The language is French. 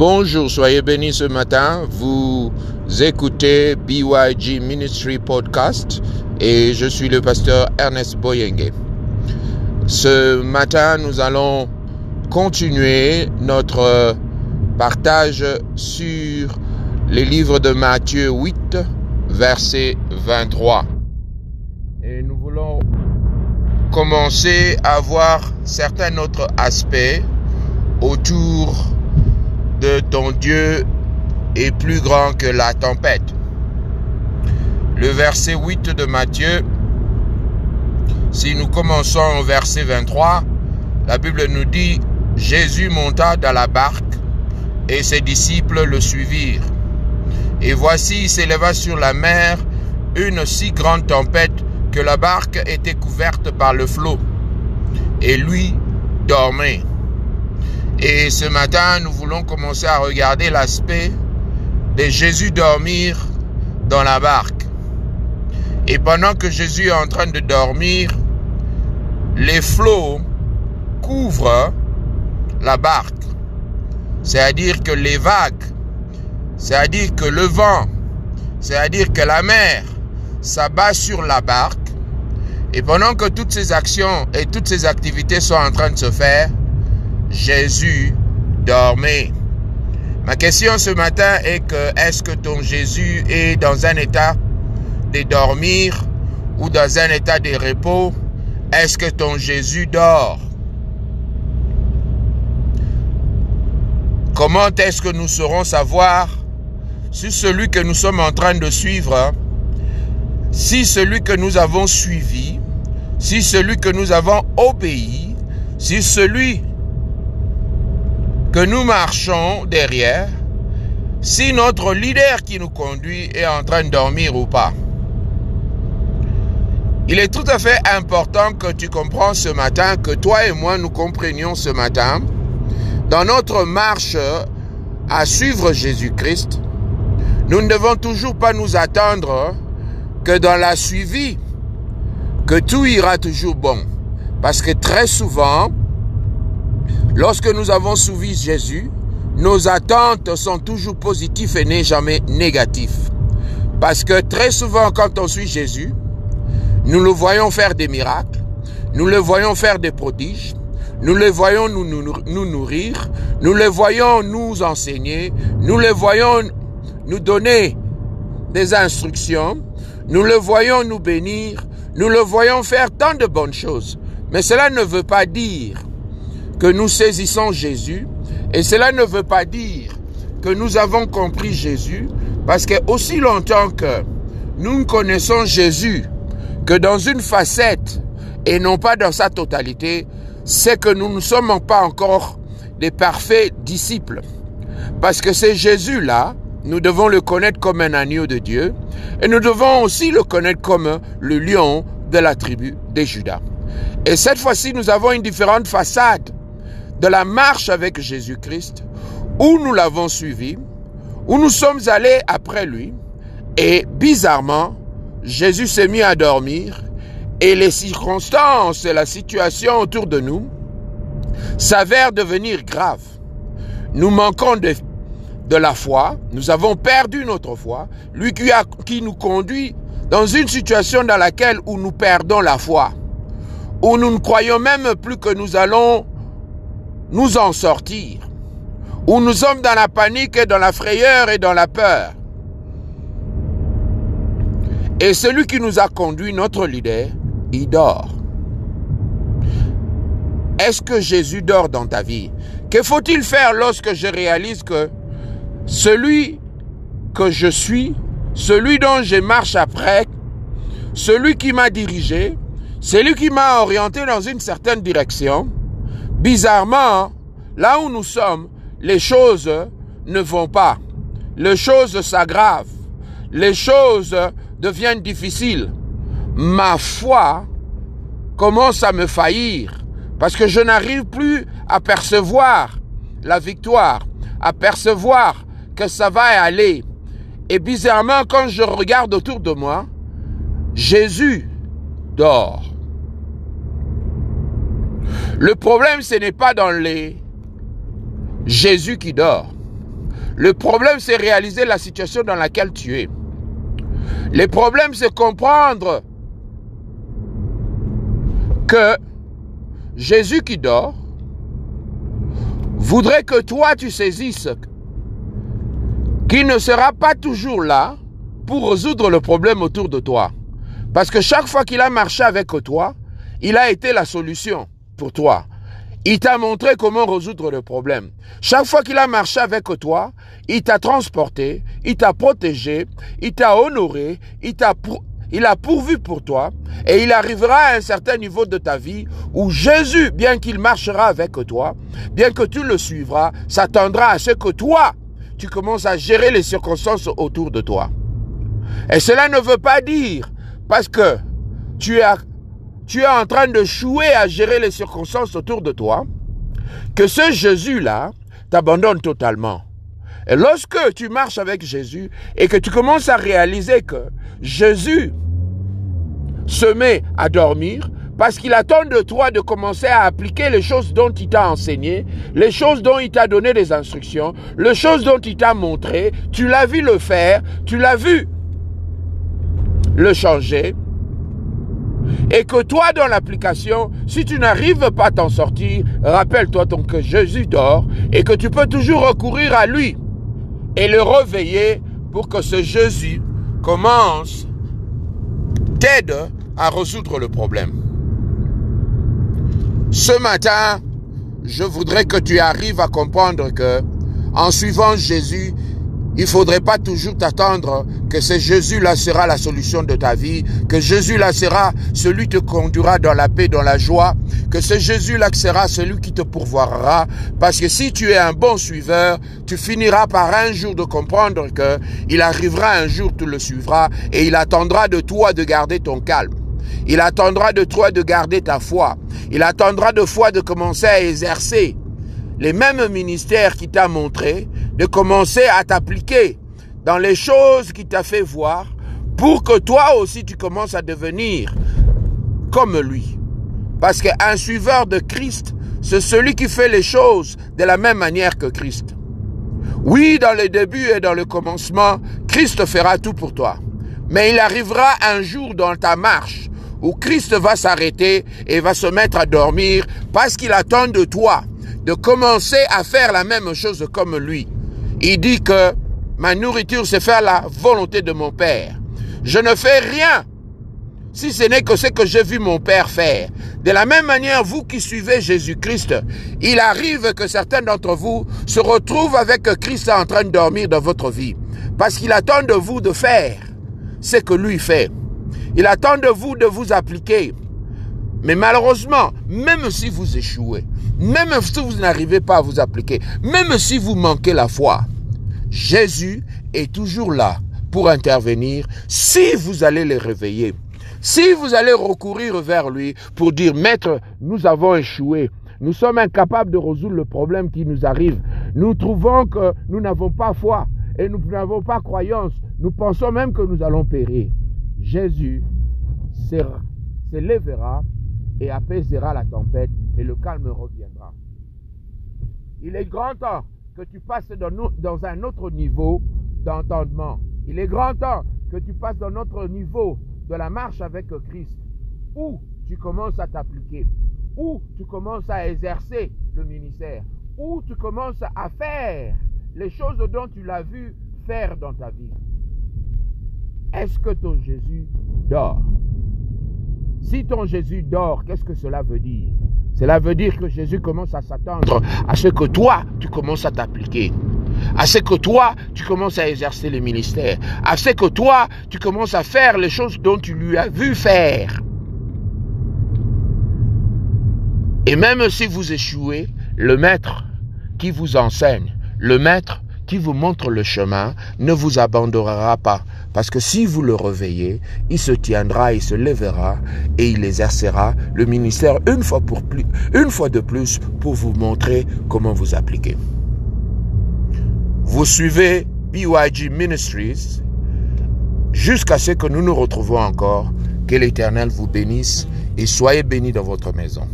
Bonjour, soyez bénis ce matin. Vous écoutez BYG Ministry Podcast et je suis le pasteur Ernest Boyenge. Ce matin, nous allons continuer notre partage sur les livres de Matthieu 8, verset 23. Et nous voulons commencer à voir certains autres aspects autour de ton Dieu est plus grand que la tempête. Le verset 8 de Matthieu, si nous commençons au verset 23, la Bible nous dit, Jésus monta dans la barque et ses disciples le suivirent. Et voici, il s'éleva sur la mer une si grande tempête que la barque était couverte par le flot. Et lui dormait. Et ce matin, nous voulons commencer à regarder l'aspect de Jésus dormir dans la barque. Et pendant que Jésus est en train de dormir, les flots couvrent la barque. C'est-à-dire que les vagues, c'est-à-dire que le vent, c'est-à-dire que la mer s'abat sur la barque. Et pendant que toutes ces actions et toutes ces activités sont en train de se faire, Jésus dormait. Ma question ce matin est que est-ce que ton Jésus est dans un état de dormir ou dans un état de repos? Est-ce que ton Jésus dort? Comment est-ce que nous saurons savoir si celui que nous sommes en train de suivre, si celui que nous avons suivi, si celui que nous avons obéi, si celui que nous marchons derrière, si notre leader qui nous conduit est en train de dormir ou pas. Il est tout à fait important que tu comprennes ce matin, que toi et moi nous comprenions ce matin, dans notre marche à suivre Jésus-Christ, nous ne devons toujours pas nous attendre que dans la suivi, que tout ira toujours bon. Parce que très souvent, Lorsque nous avons suivi Jésus, nos attentes sont toujours positives et n'est jamais négatives. Parce que très souvent, quand on suit Jésus, nous le voyons faire des miracles, nous le voyons faire des prodiges, nous le voyons nous, nous, nous nourrir, nous le voyons nous enseigner, nous le voyons nous donner des instructions, nous le voyons nous bénir, nous le voyons faire tant de bonnes choses. Mais cela ne veut pas dire que nous saisissons Jésus. Et cela ne veut pas dire que nous avons compris Jésus, parce que aussi longtemps que nous connaissons Jésus que dans une facette et non pas dans sa totalité, c'est que nous ne sommes pas encore des parfaits disciples. Parce que c'est Jésus-là, nous devons le connaître comme un agneau de Dieu, et nous devons aussi le connaître comme le lion de la tribu des Judas. Et cette fois-ci, nous avons une différente façade de la marche avec Jésus-Christ, où nous l'avons suivi, où nous sommes allés après lui, et bizarrement, Jésus s'est mis à dormir, et les circonstances et la situation autour de nous s'avèrent devenir graves. Nous manquons de, de la foi, nous avons perdu notre foi, lui qui, qui nous conduit dans une situation dans laquelle où nous perdons la foi, où nous ne croyons même plus que nous allons nous en sortir, où nous sommes dans la panique et dans la frayeur et dans la peur. Et celui qui nous a conduit, notre leader, il dort. Est-ce que Jésus dort dans ta vie? Que faut-il faire lorsque je réalise que celui que je suis, celui dont je marche après, celui qui m'a dirigé, celui qui m'a orienté dans une certaine direction, Bizarrement, là où nous sommes, les choses ne vont pas. Les choses s'aggravent. Les choses deviennent difficiles. Ma foi commence à me faillir parce que je n'arrive plus à percevoir la victoire, à percevoir que ça va aller. Et bizarrement, quand je regarde autour de moi, Jésus dort. Le problème, ce n'est pas dans les Jésus qui dort. Le problème, c'est réaliser la situation dans laquelle tu es. Le problème, c'est comprendre que Jésus qui dort voudrait que toi, tu saisisses qu'il ne sera pas toujours là pour résoudre le problème autour de toi. Parce que chaque fois qu'il a marché avec toi, il a été la solution toi. Il t'a montré comment résoudre le problème. Chaque fois qu'il a marché avec toi, il t'a transporté, il t'a protégé, il t'a honoré, il t'a a pourvu pour toi et il arrivera à un certain niveau de ta vie où Jésus, bien qu'il marchera avec toi, bien que tu le suivras, s'attendra à ce que toi, tu commences à gérer les circonstances autour de toi. Et cela ne veut pas dire, parce que tu es tu es en train de chouer à gérer les circonstances autour de toi, que ce Jésus-là t'abandonne totalement. Et lorsque tu marches avec Jésus et que tu commences à réaliser que Jésus se met à dormir, parce qu'il attend de toi de commencer à appliquer les choses dont il t'a enseigné, les choses dont il t'a donné des instructions, les choses dont il t'a montré, tu l'as vu le faire, tu l'as vu le changer, et que toi, dans l'application, si tu n'arrives pas à t'en sortir, rappelle-toi donc que Jésus dort et que tu peux toujours recourir à lui et le réveiller pour que ce Jésus commence, t'aide à résoudre le problème. Ce matin, je voudrais que tu arrives à comprendre que, en suivant Jésus, il ne faudrait pas toujours t'attendre que ce Jésus-là sera la solution de ta vie, que Jésus-là sera celui qui te conduira dans la paix, dans la joie, que ce Jésus-là sera celui qui te pourvoira. Parce que si tu es un bon suiveur, tu finiras par un jour de comprendre que il arrivera un jour, tu le suivras et il attendra de toi de garder ton calme. Il attendra de toi de garder ta foi. Il attendra de toi de commencer à exercer les mêmes ministères qui t'a montré, de commencer à t'appliquer dans les choses qu'il t'a fait voir pour que toi aussi tu commences à devenir comme lui. Parce qu'un suiveur de Christ, c'est celui qui fait les choses de la même manière que Christ. Oui, dans le début et dans le commencement, Christ fera tout pour toi. Mais il arrivera un jour dans ta marche où Christ va s'arrêter et va se mettre à dormir parce qu'il attend de toi de commencer à faire la même chose comme lui. Il dit que ma nourriture, c'est faire la volonté de mon Père. Je ne fais rien si ce n'est que ce que j'ai vu mon Père faire. De la même manière, vous qui suivez Jésus-Christ, il arrive que certains d'entre vous se retrouvent avec Christ en train de dormir dans votre vie. Parce qu'il attend de vous de faire ce que lui fait. Il attend de vous de vous appliquer. Mais malheureusement, même si vous échouez, même si vous n'arrivez pas à vous appliquer, même si vous manquez la foi, Jésus est toujours là pour intervenir si vous allez les réveiller. Si vous allez recourir vers lui pour dire, Maître, nous avons échoué, nous sommes incapables de résoudre le problème qui nous arrive, nous trouvons que nous n'avons pas foi et nous n'avons pas croyance, nous pensons même que nous allons périr. Jésus s'élèvera et apaisera la tempête et le calme reviendra. Il est grand temps que tu passes dans, un autre niveau d'entendement. Il est grand temps que tu passes dans notre niveau de la marche avec Christ, où tu commences à t'appliquer, où tu commences à exercer le ministère, où tu commences à faire les choses dont tu l'as vu faire dans ta vie. Est-ce que ton Jésus dort? Si ton Jésus dort, qu'est-ce que cela veut dire? Cela veut dire que Jésus commence à s'attendre à ce que toi, tu commences à t'appliquer. À ce que toi, tu commences à exercer le ministère. À ce que toi, tu commences à faire les choses dont tu lui as vu faire. Et même si vous échouez, le maître qui vous enseigne, le maître qui vous montre le chemin, ne vous abandonnera pas. Parce que si vous le réveillez, il se tiendra, il se lèvera et il exercera le ministère une fois, de plus pour vous montrer comment vous appliquer. Vous suivez BYG Ministries jusqu'à ce que nous nous retrouvons encore. Que l'Éternel vous bénisse et soyez bénis dans votre maison.